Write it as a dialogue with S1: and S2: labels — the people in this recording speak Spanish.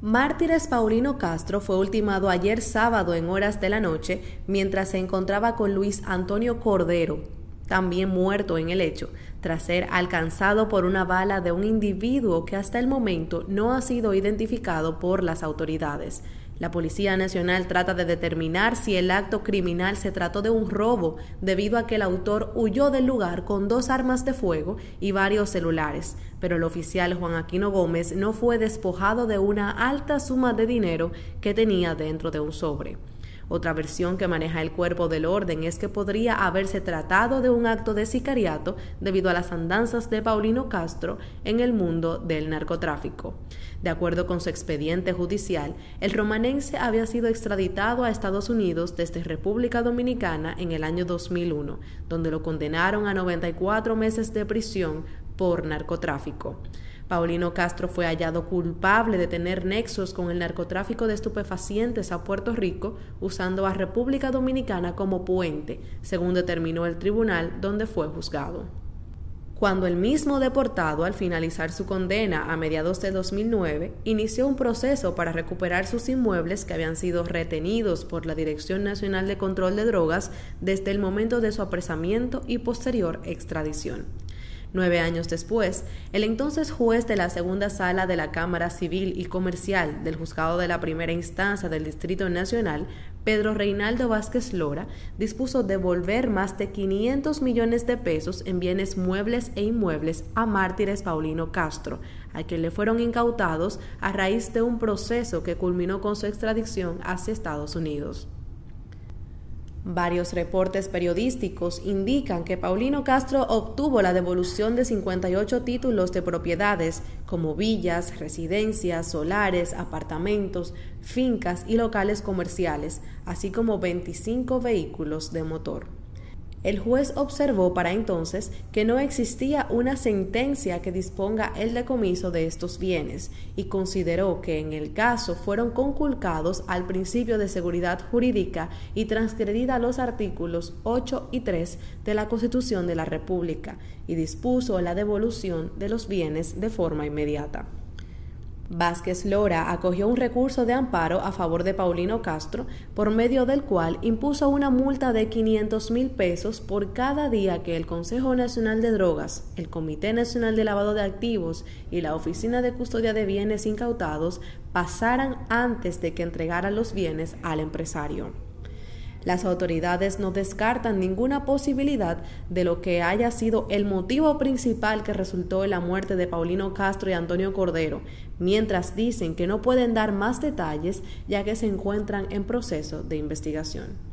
S1: Mártires Paulino Castro fue ultimado ayer sábado en horas de la noche mientras se encontraba con Luis Antonio Cordero, también muerto en el hecho, tras ser alcanzado por una bala de un individuo que hasta el momento no ha sido identificado por las autoridades. La Policía Nacional trata de determinar si el acto criminal se trató de un robo, debido a que el autor huyó del lugar con dos armas de fuego y varios celulares, pero el oficial Juan Aquino Gómez no fue despojado de una alta suma de dinero que tenía dentro de un sobre. Otra versión que maneja el cuerpo del orden es que podría haberse tratado de un acto de sicariato debido a las andanzas de Paulino Castro en el mundo del narcotráfico. De acuerdo con su expediente judicial, el romanense había sido extraditado a Estados Unidos desde República Dominicana en el año 2001, donde lo condenaron a 94 meses de prisión por narcotráfico. Paulino Castro fue hallado culpable de tener nexos con el narcotráfico de estupefacientes a Puerto Rico, usando a República Dominicana como puente, según determinó el tribunal donde fue juzgado. Cuando el mismo deportado, al finalizar su condena a mediados de 2009, inició un proceso para recuperar sus inmuebles que habían sido retenidos por la Dirección Nacional de Control de Drogas desde el momento de su apresamiento y posterior extradición. Nueve años después, el entonces juez de la segunda sala de la Cámara Civil y Comercial del Juzgado de la Primera Instancia del Distrito Nacional, Pedro Reinaldo Vázquez Lora, dispuso devolver más de 500 millones de pesos en bienes muebles e inmuebles a mártires Paulino Castro, a quien le fueron incautados a raíz de un proceso que culminó con su extradición hacia Estados Unidos. Varios reportes periodísticos indican que Paulino Castro obtuvo la devolución de 58 títulos de propiedades como villas, residencias, solares, apartamentos, fincas y locales comerciales, así como 25 vehículos de motor. El juez observó para entonces que no existía una sentencia que disponga el decomiso de estos bienes y consideró que en el caso fueron conculcados al principio de seguridad jurídica y transgredida los artículos 8 y 3 de la Constitución de la República y dispuso la devolución de los bienes de forma inmediata. Vázquez Lora acogió un recurso de amparo a favor de Paulino Castro, por medio del cual impuso una multa de 500 mil pesos por cada día que el Consejo Nacional de Drogas, el Comité Nacional de Lavado de Activos y la Oficina de Custodia de Bienes Incautados pasaran antes de que entregaran los bienes al empresario. Las autoridades no descartan ninguna posibilidad de lo que haya sido el motivo principal que resultó en la muerte de Paulino Castro y Antonio Cordero, mientras dicen que no pueden dar más detalles ya que se encuentran en proceso de investigación.